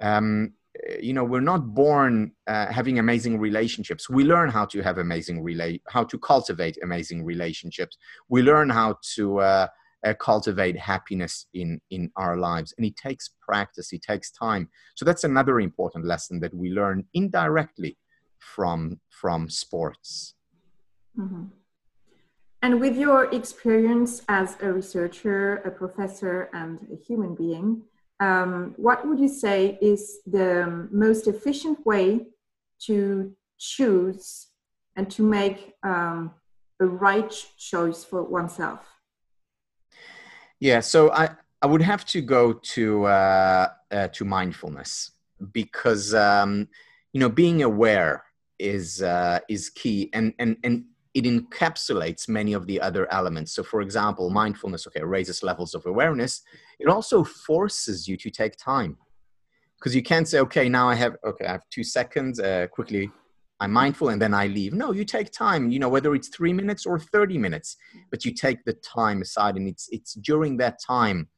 Um, you know we're not born uh, having amazing relationships. We learn how to have amazing relate how to cultivate amazing relationships. We learn how to uh, uh, cultivate happiness in in our lives. And it takes practice it takes time. So that's another important lesson that we learn indirectly from from sports. Mm-hmm. and with your experience as a researcher a professor and a human being um, what would you say is the most efficient way to choose and to make um, a right choice for oneself? Yeah, so I, I would have to go to uh, uh, to mindfulness because um, you know being aware is uh, is key. And and and it encapsulates many of the other elements. So, for example, mindfulness okay raises levels of awareness. It also forces you to take time because you can't say okay now I have okay I have two seconds uh, quickly I'm mindful and then I leave. No, you take time, you know, whether it's three minutes or 30 minutes, but you take the time aside. And it's, it's during that time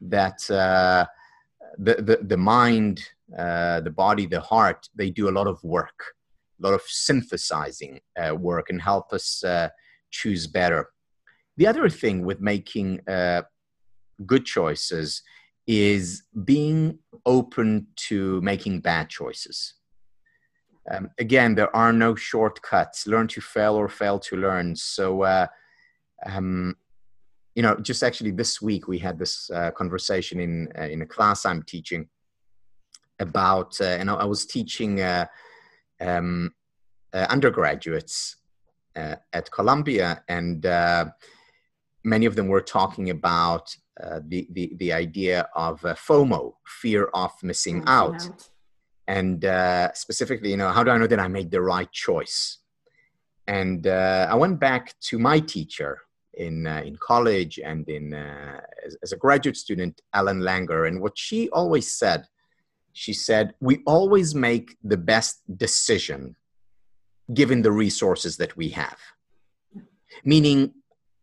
that uh, the, the, the mind, uh, the body, the heart, they do a lot of work, lot of synthesizing uh, work and help us uh, choose better. The other thing with making uh, good choices is being open to making bad choices um, again, there are no shortcuts. Learn to fail or fail to learn. So, uh, um, you know, just actually this week we had this uh, conversation in uh, in a class I'm teaching about, and I was teaching um, uh, undergraduates at Columbia, and many of them were talking about the, the the idea of FOMO, fear of missing out. out and uh, specifically, you know, how do I know that I made the right choice? And uh, I went back to my teacher in uh, in college and in uh, as, as, a graduate student, Ellen Langer, and what she always said, she said, we always make the best decision given the resources that we have. Meaning,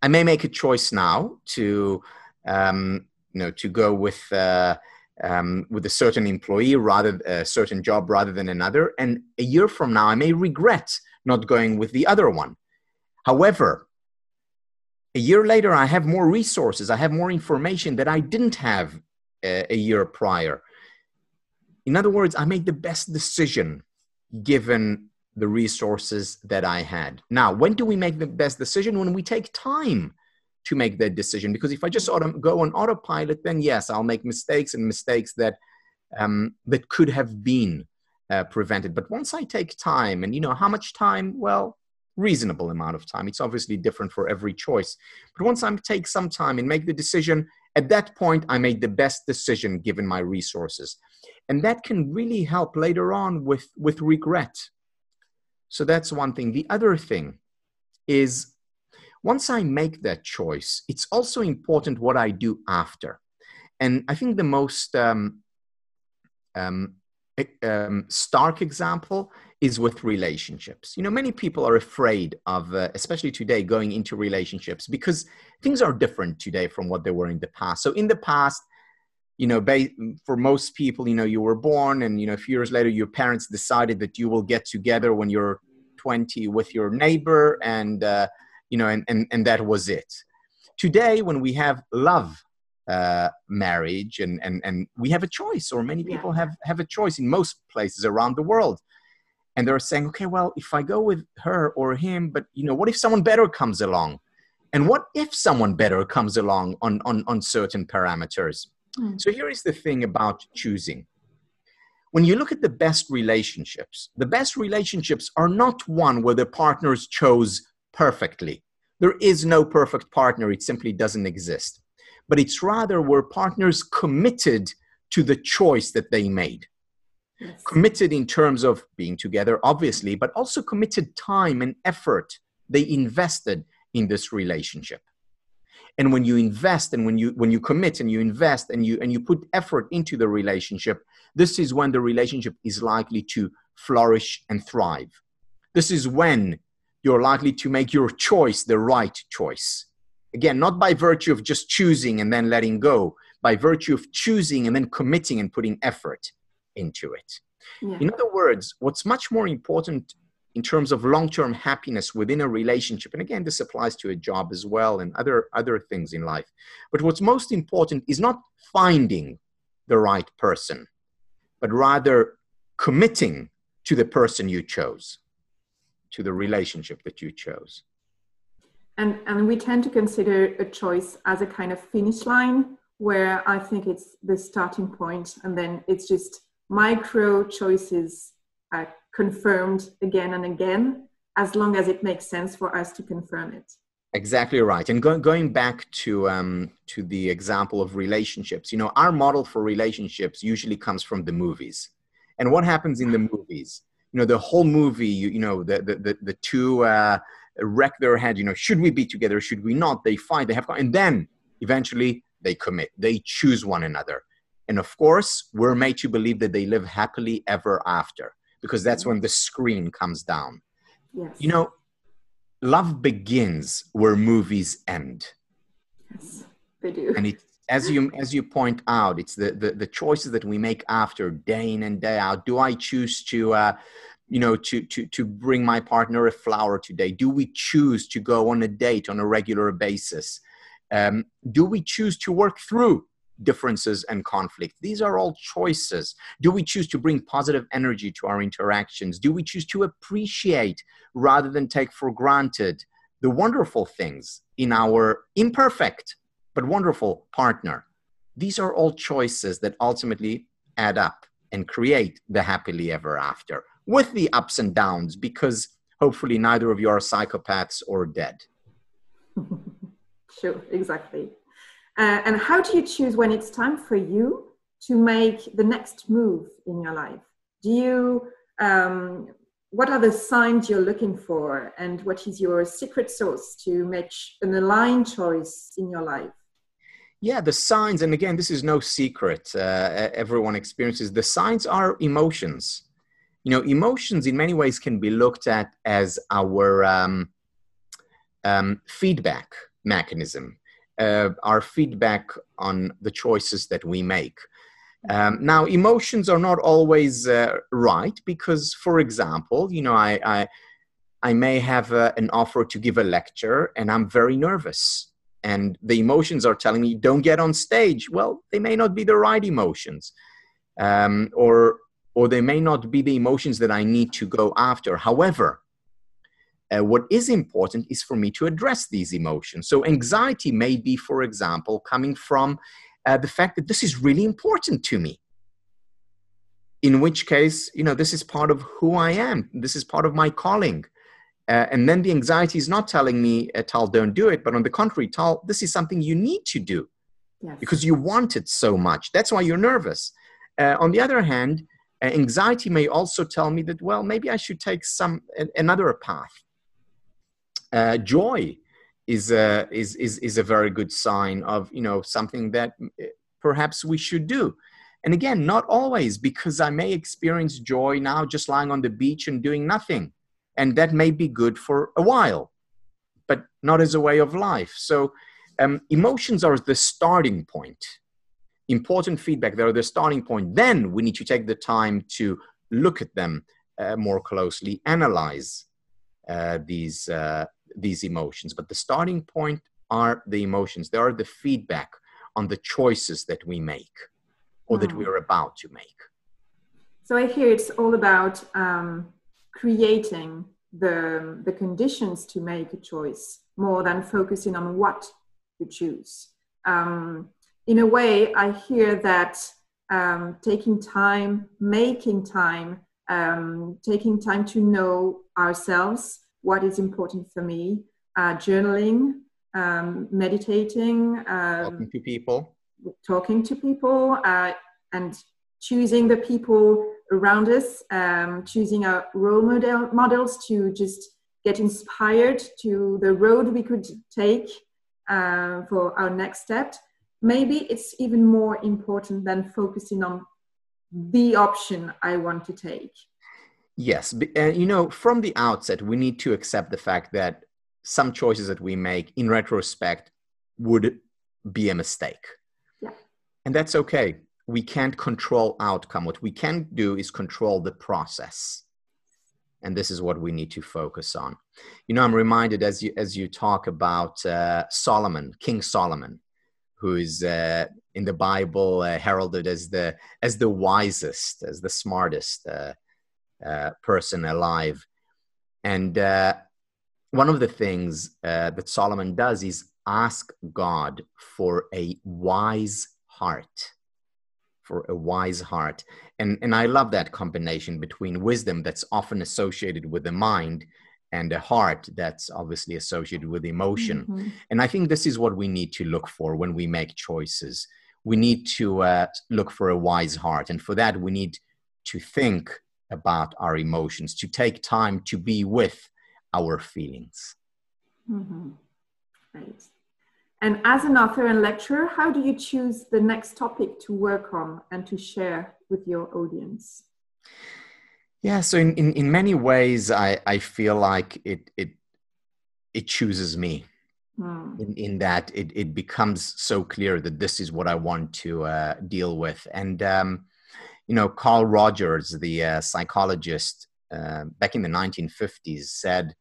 I may make a choice now to, um, you know, to go with uh, um, with a certain employee rather a certain job rather than another and a year from now i may regret not going with the other one however a year later i have more resources i have more information that i didn't have a, a year prior in other words i made the best decision given the resources that i had. Now when do we make the best decision? When we take time to make that decision. Because if i just auto- go on autopilot then yes i'll make mistakes and mistakes that um, that could have been uh, prevented. But once i take time and you know how much time? Well reasonable amount of time. It's obviously different for every choice. But once i take some time and make the decision at that point i made the best decision given my resources and that can really help later on with with regret so that's one thing the other thing is once I make that choice, it's also important what I do after. And I think the most um, um, um, stark example is with relationships. You know, many people are afraid of, uh, especially today, going into relationships because things are different today from what they were in the past. So in the past, you know, ba- for most people, you know, you were born and, you know, a few years later, your parents decided that you will get together when you're 20 with your neighbor and, uh, you know, and, and, and that was it. Today, when we have love uh, marriage and, and, and we have a choice, or many people yeah. have, have a choice in most places around the world. And they're saying, okay, well, if I go with her or him, but you know, what if someone better comes along? And what if someone better comes along on, on, on certain parameters? Mm. So here is the thing about choosing. When you look at the best relationships, the best relationships are not one where the partners chose perfectly. There is no perfect partner, it simply doesn't exist. But it's rather where partners committed to the choice that they made. Yes. Committed in terms of being together, obviously, but also committed time and effort they invested in this relationship. And when you invest and when you when you commit and you invest and you and you put effort into the relationship, this is when the relationship is likely to flourish and thrive. This is when you're likely to make your choice the right choice. Again, not by virtue of just choosing and then letting go, by virtue of choosing and then committing and putting effort into it. Yeah. In other words, what's much more important in terms of long-term happiness within a relationship and again this applies to a job as well and other other things in life but what's most important is not finding the right person but rather committing to the person you chose to the relationship that you chose. And, and we tend to consider a choice as a kind of finish line where I think it's the starting point and then it's just micro choices uh, confirmed again and again as long as it makes sense for us to confirm it. Exactly right. And go, going back to um, to the example of relationships, you know, our model for relationships usually comes from the movies. And what happens in the movies? you know the whole movie you, you know the the the, the two uh, wreck their head you know should we be together should we not they fight they have and then eventually they commit they choose one another and of course we're made to believe that they live happily ever after because that's when the screen comes down yes. you know love begins where movies end yes they do and it as you as you point out, it's the, the, the choices that we make after day in and day out. Do I choose to uh, you know to to to bring my partner a flower today? Do we choose to go on a date on a regular basis? Um, do we choose to work through differences and conflict? These are all choices. Do we choose to bring positive energy to our interactions? Do we choose to appreciate rather than take for granted the wonderful things in our imperfect but wonderful partner. These are all choices that ultimately add up and create the happily ever after with the ups and downs because hopefully neither of you are psychopaths or dead. sure, exactly. Uh, and how do you choose when it's time for you to make the next move in your life? Do you, um, what are the signs you're looking for, and what is your secret sauce to make an aligned choice in your life? Yeah, the signs, and again, this is no secret. Uh, everyone experiences the signs are emotions. You know, emotions in many ways can be looked at as our um, um, feedback mechanism, uh, our feedback on the choices that we make. Um, now, emotions are not always uh, right because, for example, you know, I, I, I may have uh, an offer to give a lecture and I'm very nervous and the emotions are telling me don't get on stage well they may not be the right emotions um, or or they may not be the emotions that i need to go after however Uh, what is important is for me to address these emotions. So, anxiety may be, for example, coming from uh, the fact that this is really important to me. In which case, you know, this is part of who I am, this is part of my calling. Uh, and then the anxiety is not telling me, uh, Tal, don't do it, but on the contrary, Tal, this is something you need to do yes. because you want it so much. That's why you're nervous. Uh, on the other hand, uh, anxiety may also tell me that, well, maybe I should take some another path. Uh, joy is a, is, is, is a very good sign of, you know, something that uh, perhaps we should do. And again, not always, because I may experience joy now just lying on the beach and doing nothing. And that may be good for a while but not as a way of life. So um, emotions are the starting point. Important feedback they're the starting point. Then we need to take the time to look at them uh, more closely analyze uh, these uh, these emotions but the starting point are the emotions they are the feedback on the choices that we make or that hmm. we're about to make so i hear it's all about um, creating the, the conditions to make a choice more than focusing on what you choose. Um, in a way, I hear that um, taking time, making time, um, taking time to know ourselves, what is important for me, uh, journaling, um, meditating, um, talking to people, talking to people, uh, and choosing the people around us, um, choosing our role model models to just get inspired to the road we could take uh, for our next step. Maybe it's even more important than focusing on the option I want to take. Yes, and you know, from the outset, we need to accept the fact that some choices that we make in retrospect would be a mistake. Yeah. And that's okay we can't control outcome. What we can do is control the process. And this is what we need to focus on. You know, I'm reminded as you as you talk about uh, Solomon, King Solomon, who is uh, in the Bible uh, heralded as the as the wisest, as the smartest uh, person alive. And uh, one of the things uh, that Solomon does is ask God for a wise heart for a wise heart. And, and I love that combination between wisdom that's often associated with the mind and a heart that's obviously associated with emotion. Mm-hmm. And I think this is what we need to look for when we make choices. We need to uh, look for a wise heart. And for that, we need to think about our emotions, to take time to be with our feelings. Mm-hmm. Right. And as an author and lecturer, how do you choose the next topic to work on and to share with your audience? Yeah, so in, in, in many ways, I, I feel like it, it, it chooses me. Hmm. In, in that it, it becomes so clear that this is what I want to uh, deal with. And, um, you know, Carl Rogers, the uh, psychologist uh, back in the 1950s, said,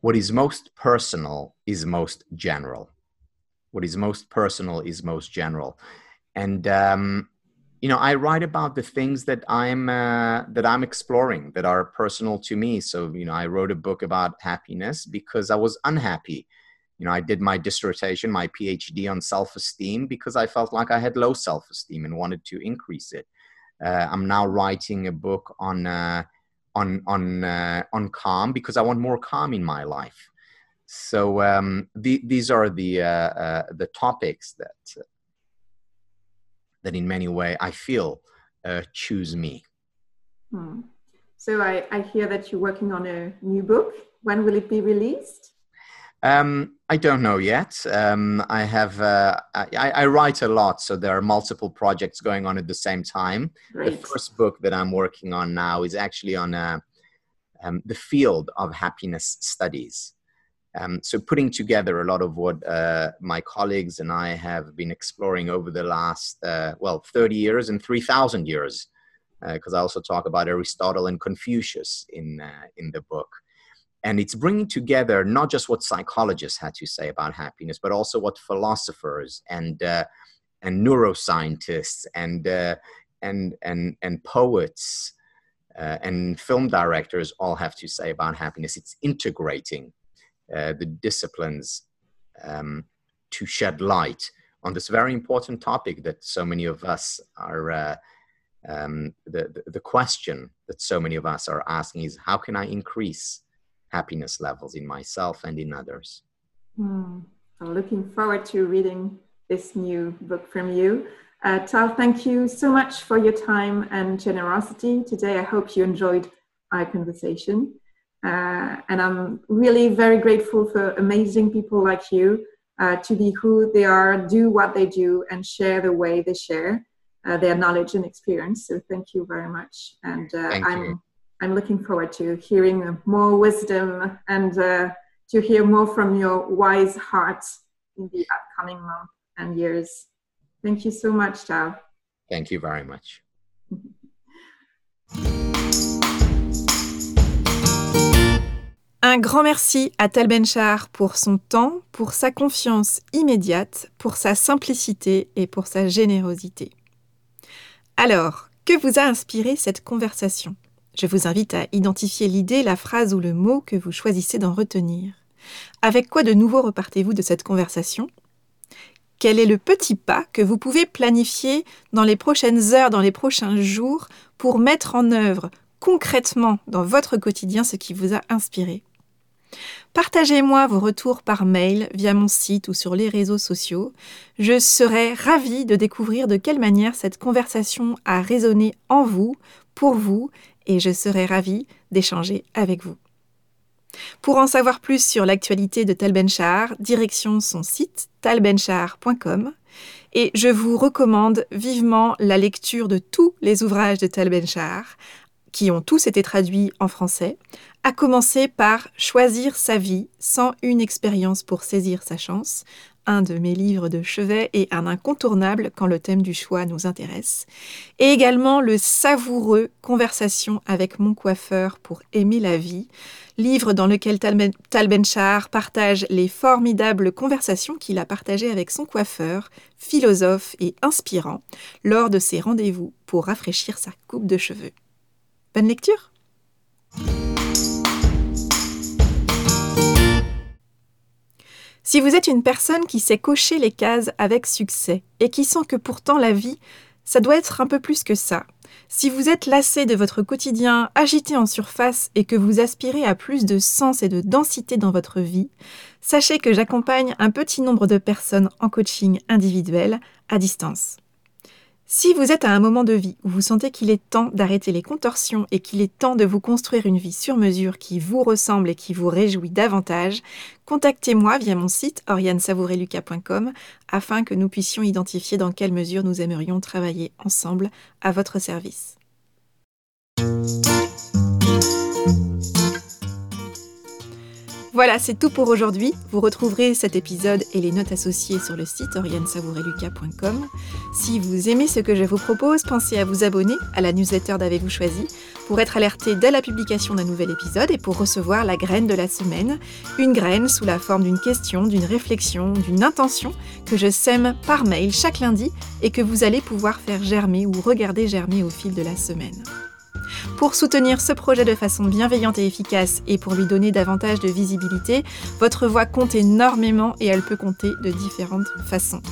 What is most personal is most general. What is most personal is most general. And um, you know i write about the things that i'm uh, that i'm exploring that are personal to me. So you know i wrote a book about happiness because i was unhappy. You know i did my dissertation my phd on self-esteem because i felt like i had low self-esteem and wanted to increase it i'm now writing a book on uh, on on uh, on calm because i want more calm in my life so um, the, these are the uh, uh, the topics that that in many way I feel uh, choose me. Hmm. So I, I hear that you're working on a new book. When will it be released? Um, I don't know yet. Um, I have uh, I, I, write a lot, so there are multiple projects going on at the same time. Great. The first book that I'm working on now is actually on uh, um, the field of happiness studies. Um, so putting together a lot of what uh, my colleagues and I have been exploring over the last, uh, well, 30 years and 3,000 years, because uh, I also talk about Aristotle and Confucius in, uh, in the book. And it's bringing together not just what psychologists had to say about happiness, but also what philosophers and, uh, and neuroscientists and, uh, and, and, and poets uh, and film directors all have to say about happiness. It's integrating uh, the disciplines um, to shed light on this very important topic that so many of us are. Uh, um, the, the, the question that so many of us are asking is how can I increase happiness levels in myself and in others? Mm. I'm looking forward to reading this new book from you. Uh, Tal, thank you so much for your time and generosity today. I hope you enjoyed our conversation. Uh, and I'm really very grateful for amazing people like you uh, to be who they are, do what they do, and share the way they share uh, their knowledge and experience. So thank you very much. And uh, I'm, you. I'm looking forward to hearing more wisdom and uh, to hear more from your wise heart in the upcoming month and years. Thank you so much, Tal. Thank you very much. Un grand merci à Tal Benchar pour son temps, pour sa confiance immédiate, pour sa simplicité et pour sa générosité. Alors, que vous a inspiré cette conversation? Je vous invite à identifier l'idée, la phrase ou le mot que vous choisissez d'en retenir. Avec quoi de nouveau repartez-vous de cette conversation? Quel est le petit pas que vous pouvez planifier dans les prochaines heures, dans les prochains jours, pour mettre en œuvre concrètement dans votre quotidien ce qui vous a inspiré? Partagez-moi vos retours par mail, via mon site ou sur les réseaux sociaux. Je serai ravie de découvrir de quelle manière cette conversation a résonné en vous, pour vous, et je serai ravie d'échanger avec vous. Pour en savoir plus sur l'actualité de Tal Benchar, direction son site talbenchar.com. Et je vous recommande vivement la lecture de tous les ouvrages de Tal Benchar, qui ont tous été traduits en français, à commencer par Choisir sa vie sans une expérience pour saisir sa chance, un de mes livres de chevet et un incontournable quand le thème du choix nous intéresse, et également le savoureux Conversation avec mon coiffeur pour aimer la vie, livre dans lequel Tal Benchar partage les formidables conversations qu'il a partagées avec son coiffeur, philosophe et inspirant, lors de ses rendez-vous pour rafraîchir sa coupe de cheveux. Bonne lecture Si vous êtes une personne qui sait cocher les cases avec succès et qui sent que pourtant la vie, ça doit être un peu plus que ça. Si vous êtes lassé de votre quotidien agité en surface et que vous aspirez à plus de sens et de densité dans votre vie, sachez que j'accompagne un petit nombre de personnes en coaching individuel à distance. Si vous êtes à un moment de vie où vous sentez qu'il est temps d'arrêter les contorsions et qu'il est temps de vous construire une vie sur mesure qui vous ressemble et qui vous réjouit davantage, contactez-moi via mon site oriansavoureluca.com afin que nous puissions identifier dans quelle mesure nous aimerions travailler ensemble à votre service. Voilà, c'est tout pour aujourd'hui. Vous retrouverez cet épisode et les notes associées sur le site oriansavoureluca.com. Si vous aimez ce que je vous propose, pensez à vous abonner à la newsletter d'Avez-vous choisi pour être alerté dès la publication d'un nouvel épisode et pour recevoir la graine de la semaine, une graine sous la forme d'une question, d'une réflexion, d'une intention que je sème par mail chaque lundi et que vous allez pouvoir faire germer ou regarder germer au fil de la semaine. Pour soutenir ce projet de façon bienveillante et efficace et pour lui donner davantage de visibilité, votre voix compte énormément et elle peut compter de différentes façons.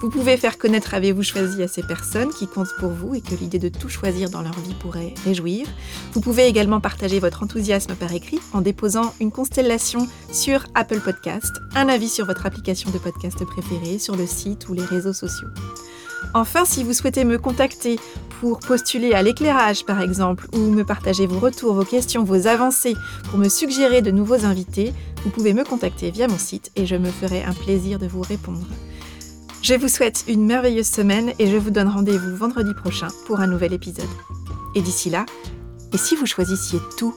Vous pouvez faire connaître Avez-vous choisi à ces personnes qui comptent pour vous et que l'idée de tout choisir dans leur vie pourrait réjouir? Vous pouvez également partager votre enthousiasme par écrit en déposant une constellation sur Apple Podcast, un avis sur votre application de podcast préférée, sur le site ou les réseaux sociaux. Enfin, si vous souhaitez me contacter pour postuler à l'éclairage par exemple, ou me partager vos retours, vos questions, vos avancées, pour me suggérer de nouveaux invités, vous pouvez me contacter via mon site et je me ferai un plaisir de vous répondre. Je vous souhaite une merveilleuse semaine et je vous donne rendez-vous vendredi prochain pour un nouvel épisode. Et d'ici là, et si vous choisissiez tout?